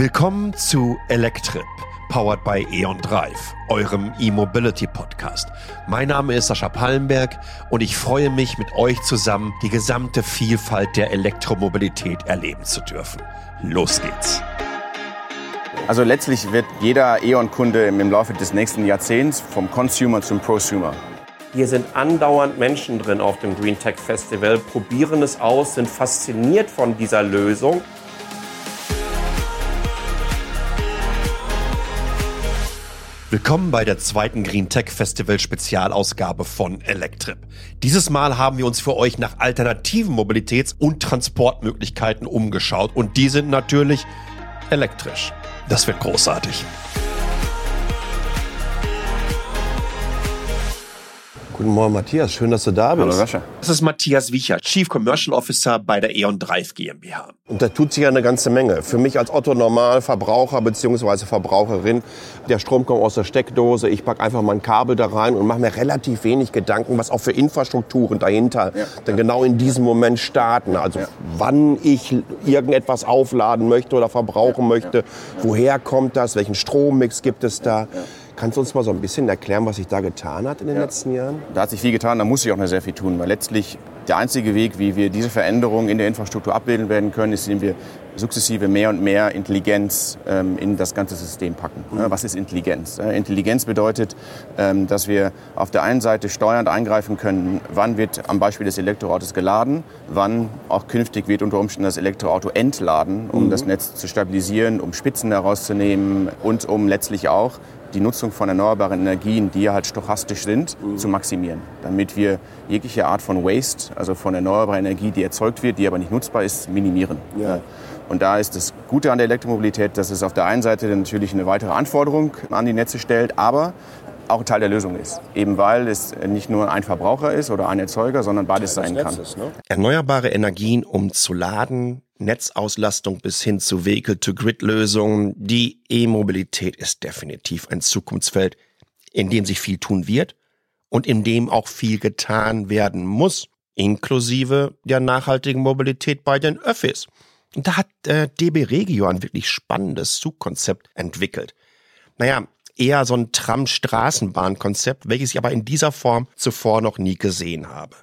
Willkommen zu Electrip, powered by E.ON Drive, eurem E-Mobility Podcast. Mein Name ist Sascha Pallenberg und ich freue mich, mit euch zusammen die gesamte Vielfalt der Elektromobilität erleben zu dürfen. Los geht's! Also letztlich wird jeder E.ON-Kunde im Laufe des nächsten Jahrzehnts vom Consumer zum Prosumer. Hier sind andauernd Menschen drin auf dem Green Tech Festival, probieren es aus, sind fasziniert von dieser Lösung. Willkommen bei der zweiten Green Tech Festival Spezialausgabe von Electrip. Dieses Mal haben wir uns für euch nach alternativen Mobilitäts- und Transportmöglichkeiten umgeschaut und die sind natürlich elektrisch. Das wird großartig. Guten Morgen, Matthias. Schön, dass du da bist. Hallo Sascha. Das ist Matthias Wiechert, Chief Commercial Officer bei der E.ON Drive GmbH. Und da tut sich ja eine ganze Menge. Für mich als Otto Normalverbraucher bzw. Verbraucherin, der Strom kommt aus der Steckdose, ich packe einfach mal ein Kabel da rein und mache mir relativ wenig Gedanken, was auch für Infrastrukturen dahinter Ja. dann genau in diesem Moment starten. Also wann ich irgendetwas aufladen möchte oder verbrauchen möchte, woher kommt das, welchen Strommix gibt es da. Kannst du uns mal so ein bisschen erklären, was sich da getan hat in den letzten Jahren? Da hat sich viel getan, da muss sich auch noch sehr viel tun, weil letztlich der einzige Weg, wie wir diese Veränderungen in der Infrastruktur abbilden werden können, ist, indem wir sukzessive mehr und mehr Intelligenz ähm, in das ganze System packen. Ja, Was ist Intelligenz? Intelligenz bedeutet, ähm, dass wir auf der einen Seite steuernd eingreifen können, wann wird am Beispiel des Elektroautos geladen, wann auch künftig wird unter Umständen das Elektroauto entladen, um das Netz zu stabilisieren, um Spitzen herauszunehmen und um letztlich auch die Nutzung von erneuerbaren Energien, die ja halt stochastisch sind, zu maximieren, damit wir jegliche Art von Waste, also von erneuerbarer Energie, die erzeugt wird, die aber nicht nutzbar ist, minimieren. Ja. Und da ist das Gute an der Elektromobilität, dass es auf der einen Seite natürlich eine weitere Anforderung an die Netze stellt, aber auch ein Teil der Lösung ist. Eben weil es nicht nur ein Verbraucher ist oder ein Erzeuger, sondern beides sein kann. Erneuerbare Energien, um zu laden, Netzauslastung bis hin zu Vehicle-to-Grid-Lösungen. Die E-Mobilität ist definitiv ein Zukunftsfeld, in dem sich viel tun wird und in dem auch viel getan werden muss, inklusive der nachhaltigen Mobilität bei den Öffis. Und da hat äh, DB Regio ein wirklich spannendes Zugkonzept entwickelt. Naja, eher so ein Tram-Straßenbahn-Konzept, welches ich aber in dieser Form zuvor noch nie gesehen habe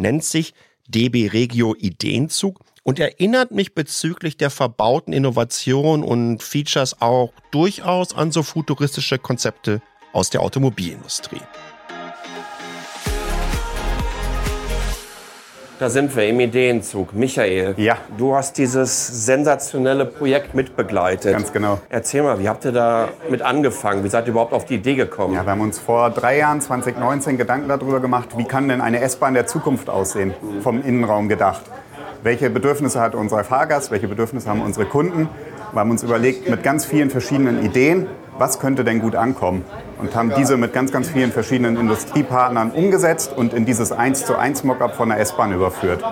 nennt sich DB Regio Ideenzug und erinnert mich bezüglich der verbauten Innovation und Features auch durchaus an so futuristische Konzepte aus der Automobilindustrie. Da sind wir im Ideenzug. Michael, Ja. du hast dieses sensationelle Projekt mitbegleitet. Ganz genau. Erzähl mal, wie habt ihr da mit angefangen? Wie seid ihr überhaupt auf die Idee gekommen? Ja, wir haben uns vor drei Jahren, 2019, Gedanken darüber gemacht, wie kann denn eine S-Bahn der Zukunft aussehen, vom Innenraum gedacht. Welche Bedürfnisse hat unser Fahrgast, welche Bedürfnisse haben unsere Kunden? Wir haben uns überlegt, mit ganz vielen verschiedenen Ideen, was könnte denn gut ankommen? Und haben diese mit ganz, ganz vielen verschiedenen Industriepartnern umgesetzt und in dieses 1 zu 1 Mockup von der S-Bahn überführt.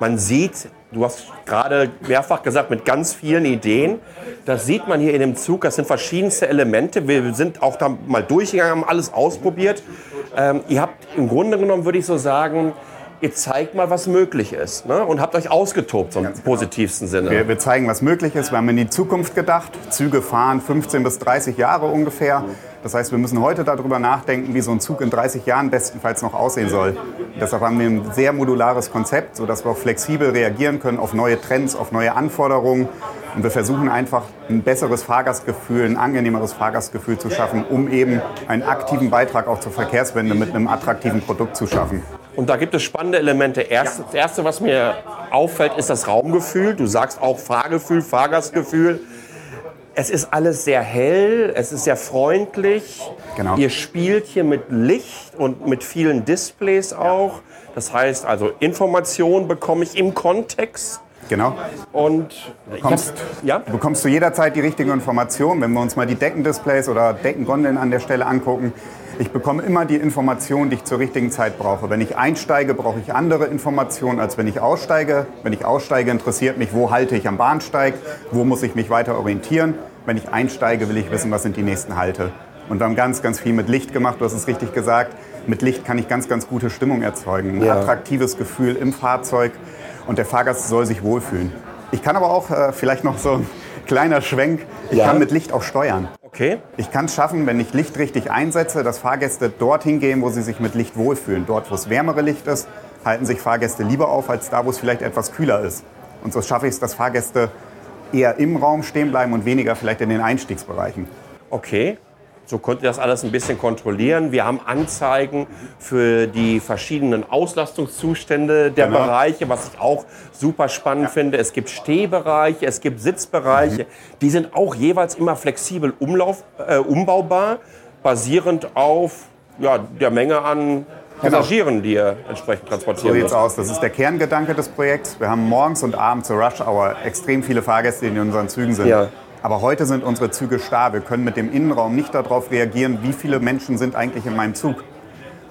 Man sieht, du hast gerade mehrfach gesagt, mit ganz vielen Ideen. Das sieht man hier in dem Zug. Das sind verschiedenste Elemente. Wir sind auch da mal durchgegangen, haben alles ausprobiert. Ähm, ihr habt im Grunde genommen, würde ich so sagen, ihr zeigt mal, was möglich ist. Ne? Und habt euch ausgetobt, so im positivsten Sinne. Wir, wir zeigen, was möglich ist. Wir haben in die Zukunft gedacht. Züge fahren 15 bis 30 Jahre ungefähr. Das heißt, wir müssen heute darüber nachdenken, wie so ein Zug in 30 Jahren bestenfalls noch aussehen soll. Deshalb haben wir ein sehr modulares Konzept, sodass wir auch flexibel reagieren können auf neue Trends, auf neue Anforderungen. Und wir versuchen einfach ein besseres Fahrgastgefühl, ein angenehmeres Fahrgastgefühl zu schaffen, um eben einen aktiven Beitrag auch zur Verkehrswende mit einem attraktiven Produkt zu schaffen. Und da gibt es spannende Elemente. Erst, Das Erste, was mir auffällt, ist das Raumgefühl. Du sagst auch Fahrgefühl, Fahrgastgefühl. Es ist alles sehr hell, es ist sehr freundlich. Genau. Ihr spielt hier mit Licht und mit vielen Displays auch. Das heißt also, Informationen bekomme ich im Kontext. Genau. Und ich Kommst, hab, ja? bekommst du jederzeit die richtige Information, wenn wir uns mal die Deckendisplays oder Deckengondeln an der Stelle angucken. Ich bekomme immer die Information, die ich zur richtigen Zeit brauche. Wenn ich einsteige, brauche ich andere Informationen, als wenn ich aussteige. Wenn ich aussteige, interessiert mich, wo halte ich am Bahnsteig, wo muss ich mich weiter orientieren. Wenn ich einsteige, will ich wissen, was sind die nächsten Halte. Und wir haben ganz, ganz viel mit Licht gemacht, du hast es richtig gesagt. Mit Licht kann ich ganz, ganz gute Stimmung erzeugen. Ein Ja. attraktives Gefühl im Fahrzeug und der Fahrgast soll sich wohlfühlen. Ich kann aber auch äh, vielleicht noch so einen Kleiner Schwenk. Ich Ja. kann mit Licht auch steuern. Okay. Ich kann es schaffen, wenn ich Licht richtig einsetze, dass Fahrgäste dorthin gehen, wo sie sich mit Licht wohlfühlen. Dort, wo es wärmere Licht ist, halten sich Fahrgäste lieber auf, als da, wo es vielleicht etwas kühler ist. Und so schaffe ich es, dass Fahrgäste eher im Raum stehen bleiben und weniger vielleicht in den Einstiegsbereichen. Okay. So könnt ihr das alles ein bisschen kontrollieren. Wir haben Anzeigen für die verschiedenen Auslastungszustände der Genau. Bereiche, was ich auch super spannend finde. Es gibt Stehbereiche, es gibt Sitzbereiche. Die sind auch jeweils immer flexibel umlauf, äh, umbaubar, basierend auf ja, der Menge an Passagieren, die ihr entsprechend So transportieren sieht's müsst. aus. Das ist der Kerngedanke des Projekts. Wir haben morgens und abends zur Rush Hour extrem viele Fahrgäste, die in unseren Zügen sind. Ja. Aber heute sind unsere Züge starr. Wir können mit dem Innenraum nicht darauf reagieren, wie viele Menschen sind eigentlich in meinem Zug.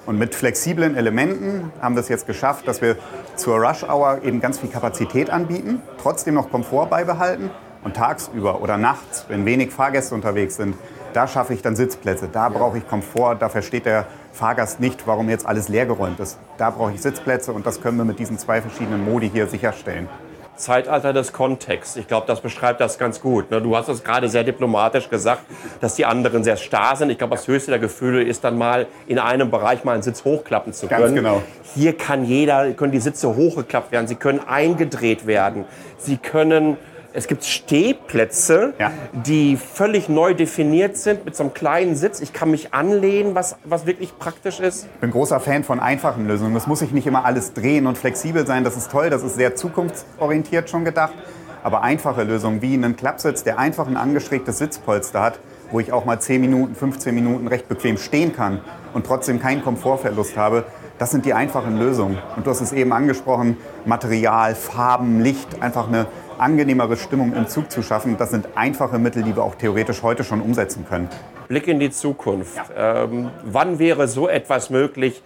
Und mit flexiblen Elementen haben wir es jetzt geschafft, dass wir zur Rush Hour eben ganz viel Kapazität anbieten, trotzdem noch Komfort beibehalten und tagsüber oder nachts, wenn wenig Fahrgäste unterwegs sind, da schaffe ich dann Sitzplätze. Da brauche ich Komfort. Da versteht der Fahrgast nicht, warum jetzt alles leergeräumt ist. Da brauche ich Sitzplätze und das können wir mit diesen zwei verschiedenen Modi hier sicherstellen. Zeitalter des Kontexts. Ich glaube, das beschreibt das ganz gut. ne? Du hast es gerade sehr diplomatisch gesagt, dass die anderen sehr starr sind. Ich glaube, das höchste der Gefühle ist dann mal in einem Bereich mal einen Sitz hochklappen zu Ganz können. genau. Hier kann jeder, können die Sitze hochgeklappt werden. Sie können eingedreht werden. Sie können es gibt Stehplätze, Ja. die völlig neu definiert sind mit so einem kleinen Sitz. Ich kann mich anlehnen, was, was wirklich praktisch ist. Ich bin großer Fan von einfachen Lösungen. Es muss sich nicht immer alles drehen und flexibel sein. Das ist toll, das ist sehr zukunftsorientiert schon gedacht. Aber einfache Lösungen wie einen Klappsitz, der einfach ein angestrebtes Sitzpolster hat, wo ich auch mal 10 Minuten, 15 Minuten recht bequem stehen kann und trotzdem keinen Komfortverlust habe, das sind die einfachen Lösungen. Und du hast es eben angesprochen, Material, Farben, Licht, einfach eine angenehmere Stimmung im Zug zu schaffen. Das sind einfache Mittel, die wir auch theoretisch heute schon umsetzen können. Blick in die Zukunft. Ähm, wann wäre so etwas möglich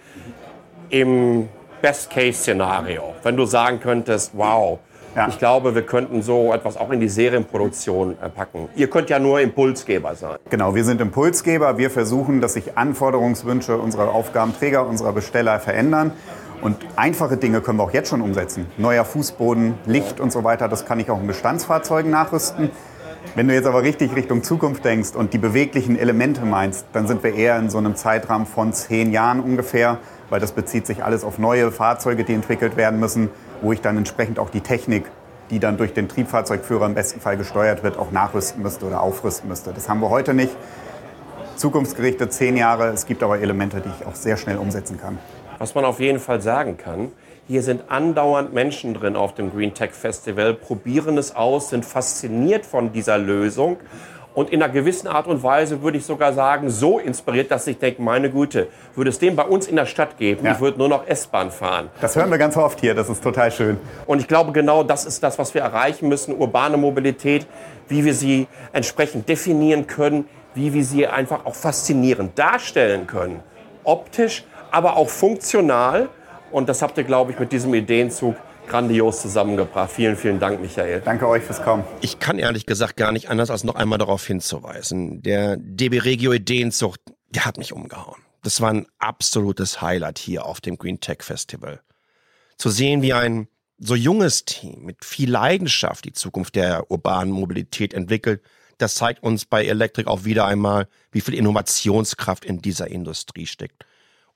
im Best-Case-Szenario? Wenn du sagen könntest, wow, Ja. ich glaube, wir könnten so etwas auch in die Serienproduktion äh, packen. Ihr könnt ja nur Impulsgeber sein. Genau, wir sind Impulsgeber. Wir versuchen, dass sich Anforderungswünsche unserer Aufgabenträger, unserer Besteller verändern. Und einfache Dinge können wir auch jetzt schon umsetzen. Neuer Fußboden, Licht und so weiter, das kann ich auch in Bestandsfahrzeugen nachrüsten. Wenn du jetzt aber richtig Richtung Zukunft denkst und die beweglichen Elemente meinst, dann sind wir eher in so einem Zeitrahmen von zehn Jahren ungefähr, weil das bezieht sich alles auf neue Fahrzeuge, die entwickelt werden müssen, wo ich dann entsprechend auch die Technik, die dann durch den Triebfahrzeugführer im besten Fall gesteuert wird, auch nachrüsten müsste oder aufrüsten müsste. Das haben wir heute nicht. Zukunftsgerichtet zehn Jahre. Es gibt aber Elemente, die ich auch sehr schnell umsetzen kann. Was man auf jeden Fall sagen kann, hier sind andauernd Menschen drin auf dem Green Tech Festival, probieren es aus, sind fasziniert von dieser Lösung und in einer gewissen Art und Weise würde ich sogar sagen, so inspiriert, dass ich denke, meine Güte, würde es den bei uns in der Stadt geben, Ja. ich würde nur noch S-Bahn fahren. Das hören wir ganz oft hier. Das ist total schön. Und ich glaube, genau das ist das, was wir erreichen müssen, urbane Mobilität, wie wir sie entsprechend definieren können, wie wir sie einfach auch faszinierend darstellen können. Optisch, aber auch funktional. Und das habt ihr, glaube ich, mit diesem Ideenzug grandios zusammengebracht. Vielen, vielen Dank, Michael. Danke euch fürs Kommen. Ich kann ehrlich gesagt gar nicht anders, als noch einmal darauf hinzuweisen. Der DB Regio Ideenzucht, der hat mich umgehauen. Das war ein absolutes Highlight hier auf dem Green Tech Festival. Zu sehen, wie ein so junges Team mit viel Leidenschaft die Zukunft der urbanen Mobilität entwickelt, das zeigt uns bei Electric auch wieder einmal, wie viel Innovationskraft in dieser Industrie steckt.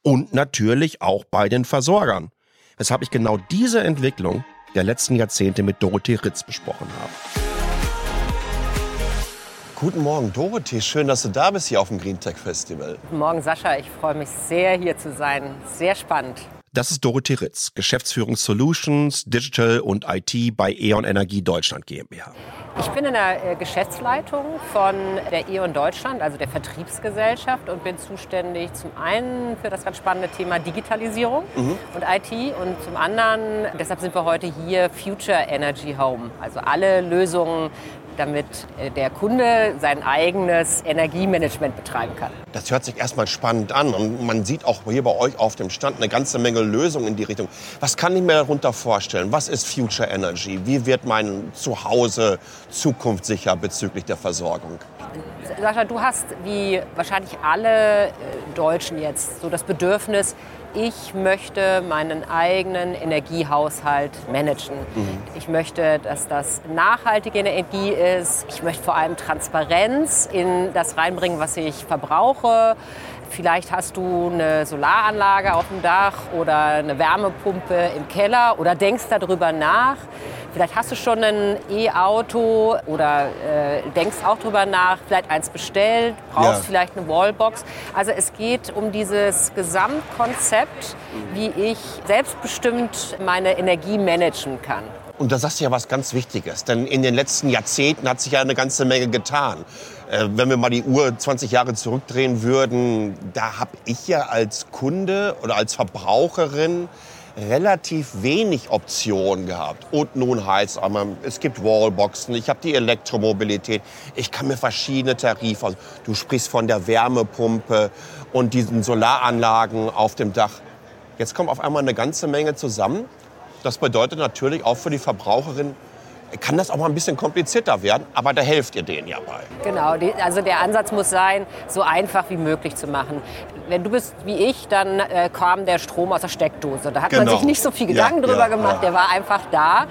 Und natürlich auch bei den Versorgern. Weshalb ich genau diese Entwicklung der letzten Jahrzehnte mit Dorothee Ritz besprochen habe. Guten Morgen, Dorothee. Schön, dass du da bist hier auf dem Green Tech Festival. Guten Morgen, Sascha. Ich freue mich sehr, hier zu sein. Sehr spannend. Das ist Dorothee Ritz, Geschäftsführung Solutions, Digital und IT bei E.ON Energie Deutschland GmbH. Ich bin in der äh, Geschäftsleitung von der E.ON Deutschland, also der Vertriebsgesellschaft, und bin zuständig zum einen für das ganz spannende Thema Digitalisierung und IT und zum anderen, deshalb sind wir heute hier, Future Energy Home. Also alle Lösungen, damit äh, der Kunde sein eigenes Energiemanagement betreiben kann. Das hört sich erstmal spannend an und man sieht auch hier bei euch auf dem Stand eine ganze Menge Lösungen in die Richtung. Was kann ich mir darunter vorstellen? Was ist Future Energy? Wie wird mein Zuhause zukunftssicher bezüglich der Versorgung? Sascha, du hast wie wahrscheinlich alle äh, Deutschen jetzt so das Bedürfnis, ich möchte meinen eigenen Energiehaushalt managen. Ich möchte, dass das nachhaltige Energie ist. Ich möchte vor allem Transparenz in das reinbringen, was ich verbrauche. Vielleicht hast du eine Solaranlage auf dem Dach oder eine Wärmepumpe im Keller oder denkst darüber nach. Vielleicht hast du schon ein E-Auto oder äh, denkst auch darüber nach, vielleicht eins bestellt, brauchst Ja. vielleicht eine Wallbox. Also es geht um dieses Gesamtkonzept, wie ich selbstbestimmt meine Energie managen kann. Und da sagst du ja was ganz Wichtiges, denn in den letzten Jahrzehnten hat sich ja eine ganze Menge getan. Äh, wenn wir mal die Uhr 20 Jahre zurückdrehen würden, da habe ich ja als Kunde oder als Verbraucherin relativ wenig Optionen gehabt. Und nun heißt aber, es gibt Wallboxen, ich habe die Elektromobilität, ich kann mir verschiedene Tarife, du sprichst von der Wärmepumpe und diesen Solaranlagen auf dem Dach. Jetzt kommt auf einmal eine ganze Menge zusammen. Das bedeutet natürlich auch für die Verbraucherin, kann das auch mal ein bisschen komplizierter werden, aber da helft ihr denen ja bei. Genau, die, also der Ansatz muss sein, so einfach wie möglich zu machen. Wenn du bist wie ich, dann äh, kam der Strom aus der Steckdose. Da hat man Genau. sich nicht so viel Ja, Gedanken drüber ja, gemacht, ja. der war einfach da.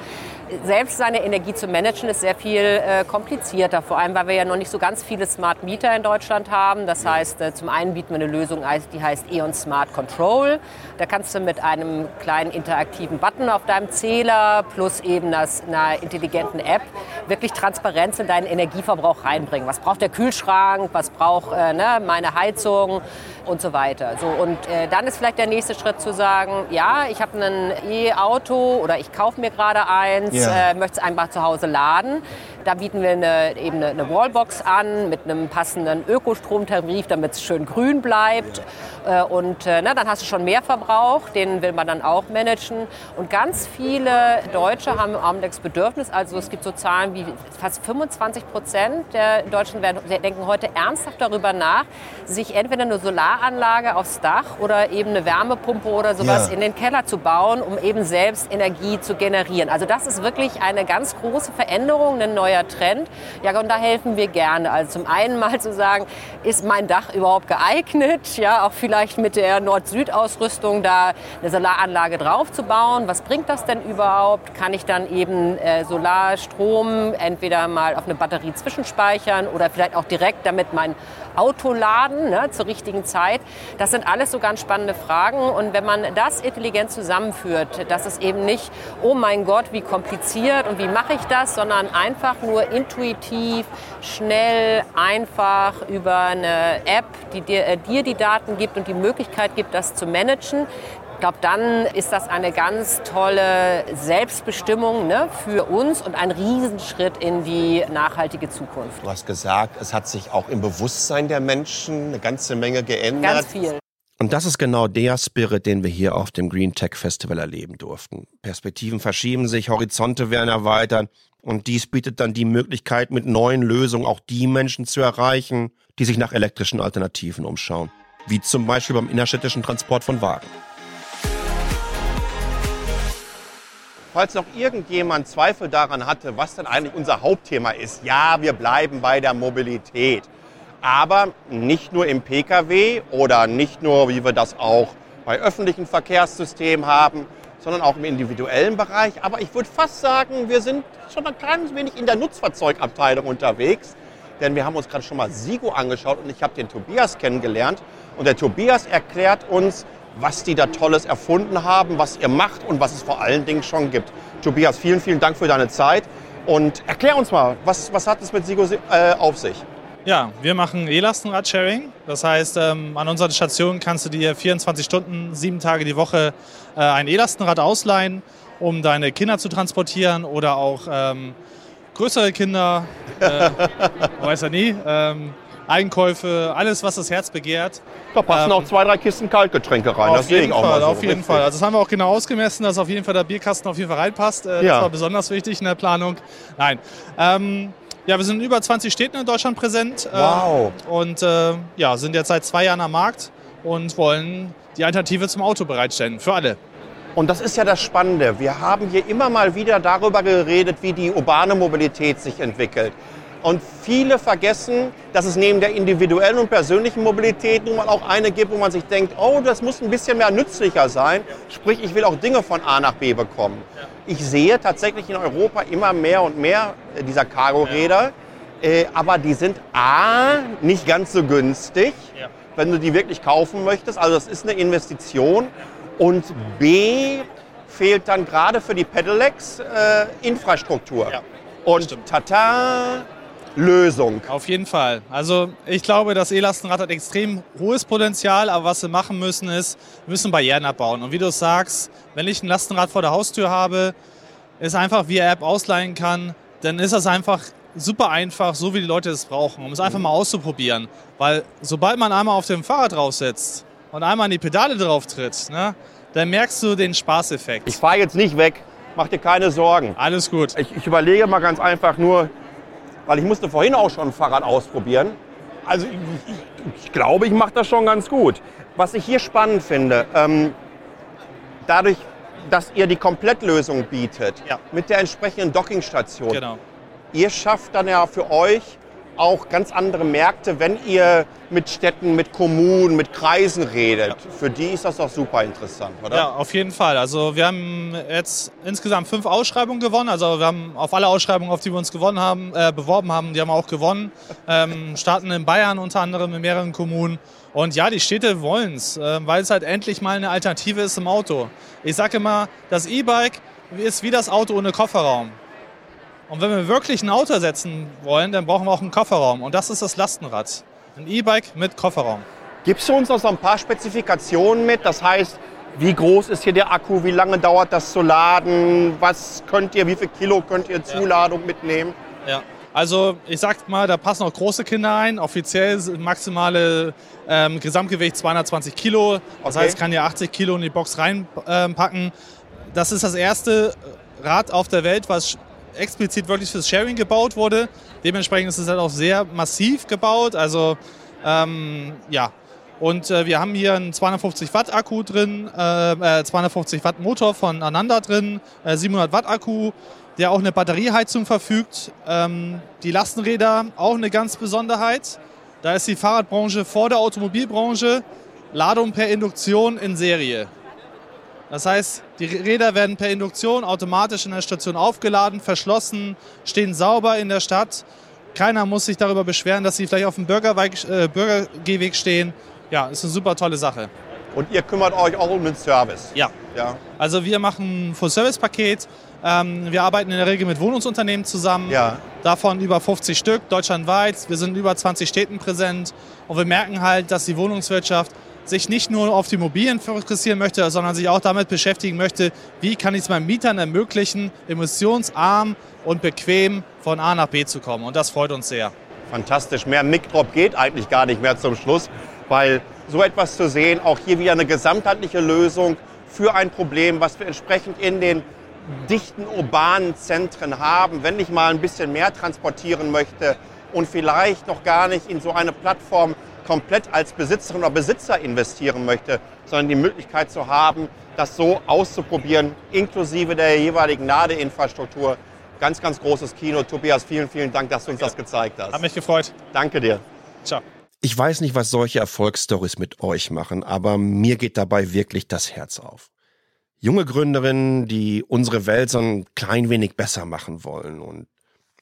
Selbst seine Energie zu managen ist sehr viel äh, komplizierter, vor allem weil wir ja noch nicht so ganz viele Smart Meter in Deutschland haben. Das heißt, äh, zum einen bieten wir eine Lösung, die heißt E.ON Smart Control. Da kannst du mit einem kleinen interaktiven Button auf deinem Zähler plus eben das, einer intelligenten App wirklich Transparenz in deinen Energieverbrauch reinbringen. Was braucht der Kühlschrank, was braucht äh, ne, meine Heizung und so weiter. So, und äh, dann ist vielleicht der nächste Schritt zu sagen, ja, ich habe ein E-Auto oder ich kaufe mir gerade eins, Ja. äh, möchte es einfach zu Hause laden. Da bieten wir eine, eben eine, eine Wallbox an mit einem passenden Ökostromtarif, damit es schön grün bleibt. Äh, Und äh, na, dann hast du schon mehr Verbrauch, den will man dann auch managen. Und ganz viele Deutsche haben im Augenblick das Bedürfnis, also es gibt so Zahlen wie fast 25 Prozent der Deutschen werden, denken heute ernsthaft darüber nach, sich entweder eine Solaranlage aufs Dach oder eben eine Wärmepumpe oder sowas Ja. in den Keller zu bauen, um eben selbst Energie zu generieren. Also das ist wirklich eine ganz große Veränderung, ein neuer Trend. Ja, und da helfen wir gerne. Also zum einen mal zu sagen, ist mein Dach überhaupt geeignet? Ja, auch vielleicht mit der Nord-Süd-Ausrüstung da eine Solaranlage drauf zu bauen. Was bringt das denn überhaupt? Kann ich dann eben äh, Solarstrom entweder mal auf eine Batterie zwischenspeichern oder vielleicht auch direkt damit mein Auto laden ne, zur richtigen Zeit? Das sind alles so ganz spannende Fragen. Und wenn man das intelligent zusammenführt, dass es eben nicht, oh mein Gott, wie kompliziert und wie mache ich das, sondern einfach nur intuitiv, schnell, einfach über eine App, die dir, äh, dir die Daten gibt und die Möglichkeit gibt, das zu managen. Ich glaube, dann ist das eine ganz tolle Selbstbestimmung ne, für uns und ein Riesenschritt in die nachhaltige Zukunft. Du hast gesagt, es hat sich auch im Bewusstsein der Menschen eine ganze Menge geändert. Ganz viel. Und das ist genau der Spirit, den wir hier auf dem Green Tech Festival erleben durften. Perspektiven verschieben sich, Horizonte werden erweitert und dies bietet dann die Möglichkeit, mit neuen Lösungen auch die Menschen zu erreichen, die sich nach elektrischen Alternativen umschauen. Wie zum Beispiel beim innerstädtischen Transport von Wagen. Falls noch irgendjemand Zweifel daran hatte, was denn eigentlich unser Hauptthema ist, ja, wir bleiben bei der Mobilität. Aber nicht nur im Pkw oder nicht nur, wie wir das auch bei öffentlichen Verkehrssystemen haben, sondern auch im individuellen Bereich. Aber ich würde fast sagen, wir sind schon ein kleines wenig in der Nutzfahrzeugabteilung unterwegs. Denn wir haben uns gerade schon mal Sigo angeschaut und ich habe den Tobias kennengelernt. Und der Tobias erklärt uns, was die da Tolles erfunden haben, was ihr macht und was es vor allen Dingen schon gibt. Tobias, vielen, vielen Dank für deine Zeit. Und erklär uns mal, was, was hat es mit Sigo äh, auf sich? Ja, wir machen E-Lastenrad-Sharing. Das heißt, ähm, an unseren Stationen kannst du dir 24 Stunden, sieben Tage die Woche äh, ein E-Lastenrad ausleihen, um deine Kinder zu transportieren oder auch ähm, größere Kinder, äh, weiß ja nie, ähm, Einkäufe, alles, was das Herz begehrt. Da passen Ähm, auch zwei, drei Kisten Kaltgetränke rein. Auf das jeden ich auch Fall, mal so. auf jeden Richtig. Fall. Also das haben wir auch genau ausgemessen, dass auf jeden Fall der Bierkasten auf jeden Fall reinpasst. Äh, Ja. Das war besonders wichtig in der Planung. Nein. Ja, wir sind in über 20 Städten in Deutschland präsent. äh, Wow. Und äh, ja, sind jetzt seit zwei Jahren am Markt und wollen die Alternative zum Auto bereitstellen. Für alle. Und das ist ja das Spannende. Wir haben hier immer mal wieder darüber geredet, wie die urbane Mobilität sich entwickelt. Und viele vergessen, dass es neben der individuellen und persönlichen Mobilität nun mal auch eine gibt, wo man sich denkt, oh, das muss ein bisschen mehr nützlicher sein. Sprich, ich will auch Dinge von A nach B bekommen. Ich sehe tatsächlich in Europa immer mehr und mehr äh, dieser Cargo-Räder, äh, aber die sind A, nicht ganz so günstig, wenn du die wirklich kaufen möchtest. Also das ist eine Investition. Und B, fehlt dann gerade für die Pedelecs äh, Infrastruktur. Und tata, Lösung. Auf jeden Fall. Also ich glaube, das E-Lastenrad hat extrem hohes Potenzial, aber was wir machen müssen ist, wir müssen Barrieren abbauen. Und wie du es sagst, wenn ich ein Lastenrad vor der Haustür habe, ist einfach, wie er App ausleihen kann, dann ist das einfach super einfach, so wie die Leute es brauchen, um es einfach mal auszuprobieren. Weil sobald man einmal auf dem Fahrrad draufsetzt und einmal an die Pedale drauf tritt, ne, dann merkst du den Spaßeffekt. Ich fahre jetzt nicht weg, mach dir keine Sorgen. Alles gut. Ich, ich überlege mal ganz einfach nur, weil ich musste vorhin auch schon ein Fahrrad ausprobieren. Also ich, ich, glaube, ich mache das schon ganz gut. Was ich hier spannend finde, ähm, dadurch, dass ihr die Komplettlösung bietet, Ja. mit der entsprechenden Dockingstation, Genau. ihr schafft dann ja für euch auch ganz andere Märkte, wenn ihr mit Städten, mit Kommunen, mit Kreisen redet. Für die ist das doch super interessant, oder? Ja, auf jeden Fall. Also wir haben jetzt insgesamt fünf Ausschreibungen gewonnen. Also wir haben auf alle Ausschreibungen, auf die wir uns gewonnen haben, äh, beworben haben, die haben wir auch gewonnen. Ähm, starten in Bayern unter anderem in mehreren Kommunen. Und ja, die Städte wollen es, äh, weil es halt endlich mal eine Alternative ist zum Auto. Ich sage immer, das E-Bike ist wie das Auto ohne Kofferraum. Und wenn wir wirklich ein Auto ersetzen wollen, dann brauchen wir auch einen Kofferraum. Und das ist das Lastenrad. Ein E-Bike mit Kofferraum. Gibst du uns noch so ein paar Spezifikationen mit? Das heißt, wie groß ist hier der Akku? Wie lange dauert das zu laden? Was könnt ihr, wie viel Kilo könnt ihr Zuladung mitnehmen? Ja. Also ich sag mal, da passen auch große Kinder ein. Offiziell maximale ähm, Gesamtgewicht 220 Kilo. Das Okay. heißt, kann ja 80 Kilo in die Box reinpacken. das ist das erste Rad auf der Welt, was explizit wirklich fürs Sharing gebaut wurde. Dementsprechend ist es halt auch sehr massiv gebaut. Also ähm, ja. Und äh, wir haben hier einen 250 Watt Akku drin, äh, äh, 250 Watt Motor von Ananda drin, äh, 700 Watt Akku, der auch eine Batterieheizung verfügt. Ähm, die Lastenräder auch eine ganz Besonderheit. Da ist die Fahrradbranche vor der Automobilbranche. Ladung per Induktion in Serie. Das heißt, die Räder werden per Induktion automatisch in der Station aufgeladen, verschlossen, stehen sauber in der Stadt. Keiner muss sich darüber beschweren, dass sie vielleicht auf dem Bürgerweg, äh, Bürgergehweg stehen. Ja, ist eine super tolle Sache. Und ihr kümmert euch auch um den Service. Ja. Ja. Also wir machen ein Full-Service-Paket. Ähm, wir arbeiten in der Regel mit Wohnungsunternehmen zusammen. Ja. Davon über 50 Stück deutschlandweit. Wir sind in über 20 Städten präsent. Und wir merken halt, dass die Wohnungswirtschaft sich nicht nur auf die Immobilien fokussieren möchte, sondern sich auch damit beschäftigen möchte, wie kann ich es meinen Mietern ermöglichen, emissionsarm und bequem von A nach B zu kommen. Und das freut uns sehr. Fantastisch. Mehr Mic-Drop geht eigentlich gar nicht mehr zum Schluss, weil so etwas zu sehen, auch hier wieder eine gesamtheitliche Lösung für ein Problem, was wir entsprechend in den dichten urbanen Zentren haben, wenn ich mal ein bisschen mehr transportieren möchte und vielleicht noch gar nicht in so eine Plattform komplett als Besitzerin oder Besitzer investieren möchte, sondern die Möglichkeit zu haben, das so auszuprobieren, inklusive der jeweiligen Ladeinfrastruktur. Ganz, ganz großes Kino. Tobias, vielen, vielen Dank, dass du uns das gezeigt hast. Hat mich gefreut. Danke dir. Ciao. Ich weiß nicht, was solche Erfolgsstories mit euch machen, aber mir geht dabei wirklich das Herz auf. Junge Gründerinnen, die unsere Welt so ein klein wenig besser machen wollen und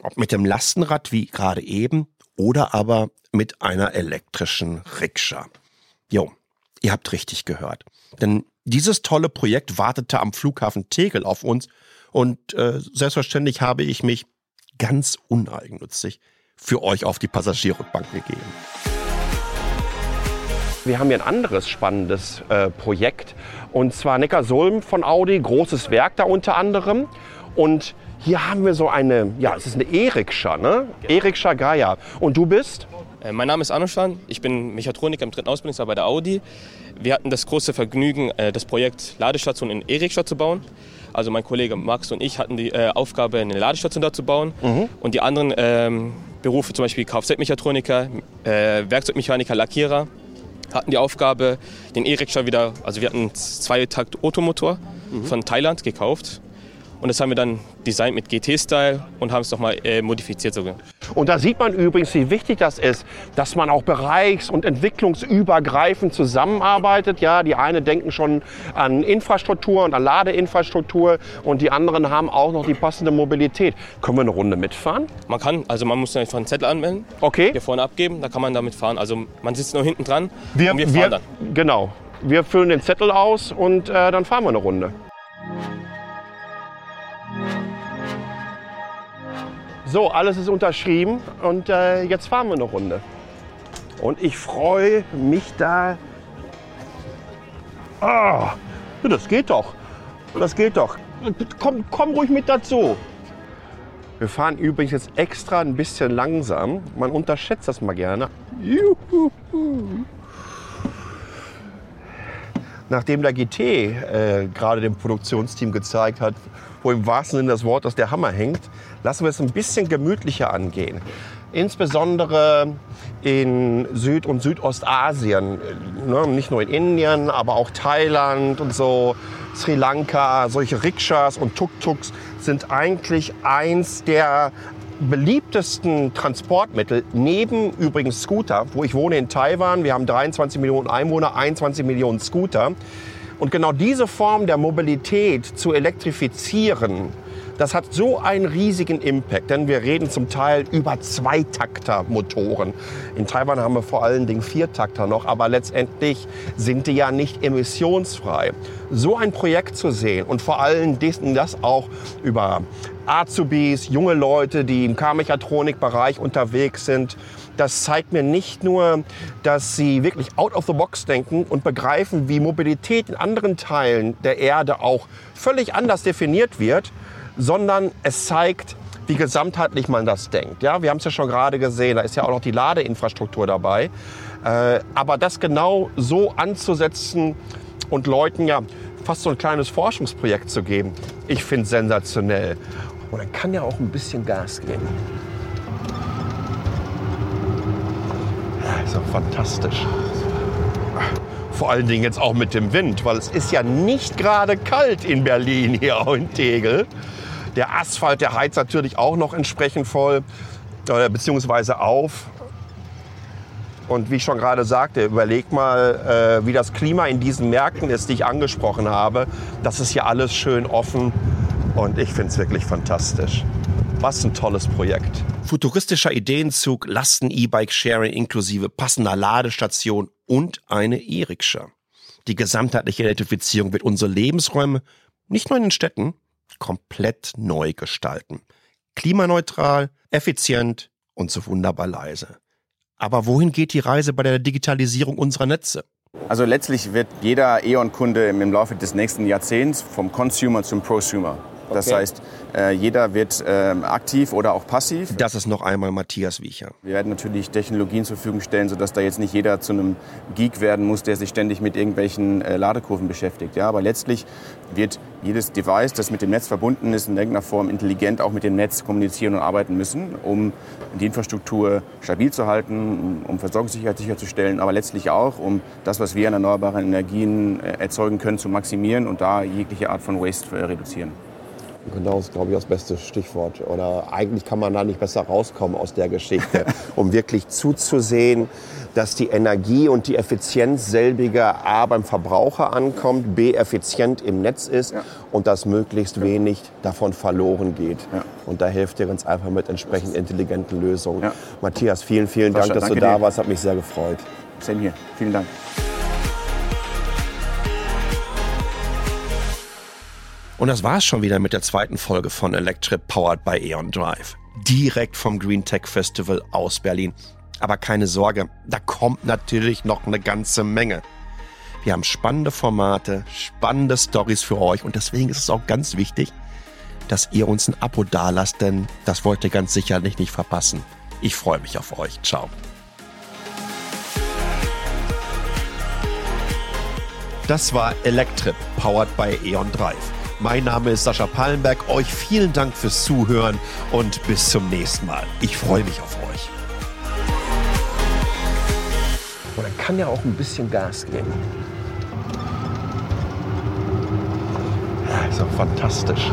ob mit dem Lastenrad wie gerade eben oder aber mit einer elektrischen Rikscha. Jo, ihr habt richtig gehört. Denn dieses tolle Projekt wartete am Flughafen Tegel auf uns und äh, selbstverständlich habe ich mich ganz uneigennützig für euch auf die Passagierrückbank gegeben. Wir haben hier ein anderes spannendes äh, Projekt und zwar Neckarsulm von Audi, großes Werk da unter anderem. Und hier haben wir so eine, ja, es ist eine E-Rikscha, ne? E-Rikscha Gaia. Und du bist? Äh, Mein Name ist Anushan, ich bin Mechatroniker im dritten Ausbildungsjahr bei der Audi. Wir hatten das große Vergnügen, äh, das Projekt Ladestation in E-Rikscha zu bauen. Also mein Kollege Max und ich hatten die äh, Aufgabe, eine Ladestation da zu bauen. Und die anderen ähm, Berufe, zum Beispiel Kfz-Mechatroniker, äh, Werkzeugmechaniker, Lackierer, hatten die Aufgabe, den E-Rikscha wieder, also wir hatten einen Zweitakt-Automotor von Thailand gekauft. Und das haben wir dann designt mit GT-Style und haben es nochmal äh, modifiziert sogar. Und da sieht man übrigens, wie wichtig das ist, dass man auch bereichs- und entwicklungsübergreifend zusammenarbeitet. Ja, die einen denken schon an Infrastruktur und an Ladeinfrastruktur und die anderen haben auch noch die passende Mobilität. Können wir eine Runde mitfahren? Man kann, also man muss einfach einen Zettel anmelden, Okay. hier vorne abgeben, da kann man damit fahren. Also man sitzt nur hinten dran Wir, und wir fahren wir, dann. Genau. Wir füllen den Zettel aus und äh, dann fahren wir eine Runde. So, alles ist unterschrieben und äh, jetzt fahren wir eine Runde. Und ich freue mich da. Ah, das geht doch. Das geht doch. Komm, komm ruhig mit dazu. Wir fahren übrigens jetzt extra ein bisschen langsam. Man unterschätzt das mal gerne. Juhu. Nachdem der GT äh, gerade dem Produktionsteam gezeigt hat, wo im wahrsten Sinne des Wortes der Hammer hängt, lassen wir es ein bisschen gemütlicher angehen. Insbesondere in Süd- und Südostasien, ne, nicht nur in Indien, aber auch Thailand und so, Sri Lanka, solche Rikschas und Tuk-Tuks sind eigentlich eins der beliebtesten Transportmittel, neben übrigens Scooter, wo ich wohne in Taiwan, wir haben 23 Millionen Einwohner, 21 Millionen Scooter. Und genau diese Form der Mobilität zu elektrifizieren, das hat so einen riesigen Impact, denn wir reden zum Teil über Zweitakter-Motoren. In Taiwan haben wir vor allen Dingen Viertakter noch, aber letztendlich sind die ja nicht emissionsfrei. So ein Projekt zu sehen und vor allem das auch über Azubis, junge Leute, die im K-Mechatronik-Bereich unterwegs sind, das zeigt mir nicht nur, dass sie wirklich out of the box denken und begreifen, wie Mobilität in anderen Teilen der Erde auch völlig anders definiert wird, sondern es zeigt, wie gesamtheitlich man das denkt. Ja, wir haben es ja schon gerade gesehen, da ist ja auch noch die Ladeinfrastruktur dabei. Äh, aber das genau so anzusetzen und Leuten ja fast so ein kleines Forschungsprojekt zu geben, ich finde sensationell. Und dann kann ja auch ein bisschen Gas geben. Ist doch fantastisch. Vor allen Dingen jetzt auch mit dem Wind, weil es ist ja nicht gerade kalt in Berlin hier in Tegel. Der Asphalt, der heizt natürlich auch noch entsprechend voll, äh, beziehungsweise auf. Und wie ich schon gerade sagte, überleg mal, äh, wie das Klima in diesen Märkten ist, die ich angesprochen habe. Das ist ja alles schön offen und ich finde es wirklich fantastisch. Was ein tolles Projekt. Futuristischer Ideenzug, Lasten-E-Bike-Sharing inklusive passender Ladestation und eine E-Rikscha. Die gesamtheitliche Elektrifizierung wird unsere Lebensräume, nicht nur in den Städten, komplett neu gestalten. Klimaneutral, effizient und so wunderbar leise. Aber wohin geht die Reise bei der Digitalisierung unserer Netze? Also letztlich wird jeder E.ON-Kunde im Laufe des nächsten Jahrzehnts vom Consumer zum Prosumer. Das Okay. heißt, äh, jeder wird ähm, aktiv oder auch passiv. Das ist noch einmal Matthias Wiecher. Wir werden natürlich Technologien zur Verfügung stellen, sodass da jetzt nicht jeder zu einem Geek werden muss, der sich ständig mit irgendwelchen äh, Ladekurven beschäftigt. Ja, aber letztlich wird jedes Device, das mit dem Netz verbunden ist, in irgendeiner Form intelligent auch mit dem Netz kommunizieren und arbeiten müssen, um die Infrastruktur stabil zu halten, um Versorgungssicherheit sicherzustellen, aber letztlich auch, um das, was wir an erneuerbaren Energien äh, erzeugen können, zu maximieren und da jegliche Art von Waste reduzieren. Genau, das ist, glaube ich, das beste Stichwort. Oder eigentlich kann man da nicht besser rauskommen aus der Geschichte, um wirklich zuzusehen, dass die Energie und die Effizienz selbiger A beim Verbraucher ankommt, B effizient im Netz ist und dass möglichst wenig davon verloren geht. Ja. Und da hilft ihr ganz einfach mit entsprechend intelligenten Lösungen. Ja. Matthias, vielen, vielen Sascha, Dank, dass du da dir. warst. Hat mich sehr gefreut. Same hier. Vielen Dank. Und das war's schon wieder mit der zweiten Folge von Electrip Powered by Aeon Drive. Direkt vom Green Tech Festival aus Berlin. Aber keine Sorge, da kommt natürlich noch eine ganze Menge. Wir haben spannende Formate, spannende Stories für euch und deswegen ist es auch ganz wichtig, dass ihr uns ein Abo dalasst, denn das wollt ihr ganz sicherlich nicht verpassen. Ich freue mich auf euch. Ciao. Das war Electrip, powered by Aeon Drive. Mein Name ist Sascha Pallenberg. Euch vielen Dank fürs Zuhören und bis zum nächsten Mal. Ich freue mich auf euch. Dann kann ja auch ein bisschen Gas geben. Ist doch fantastisch.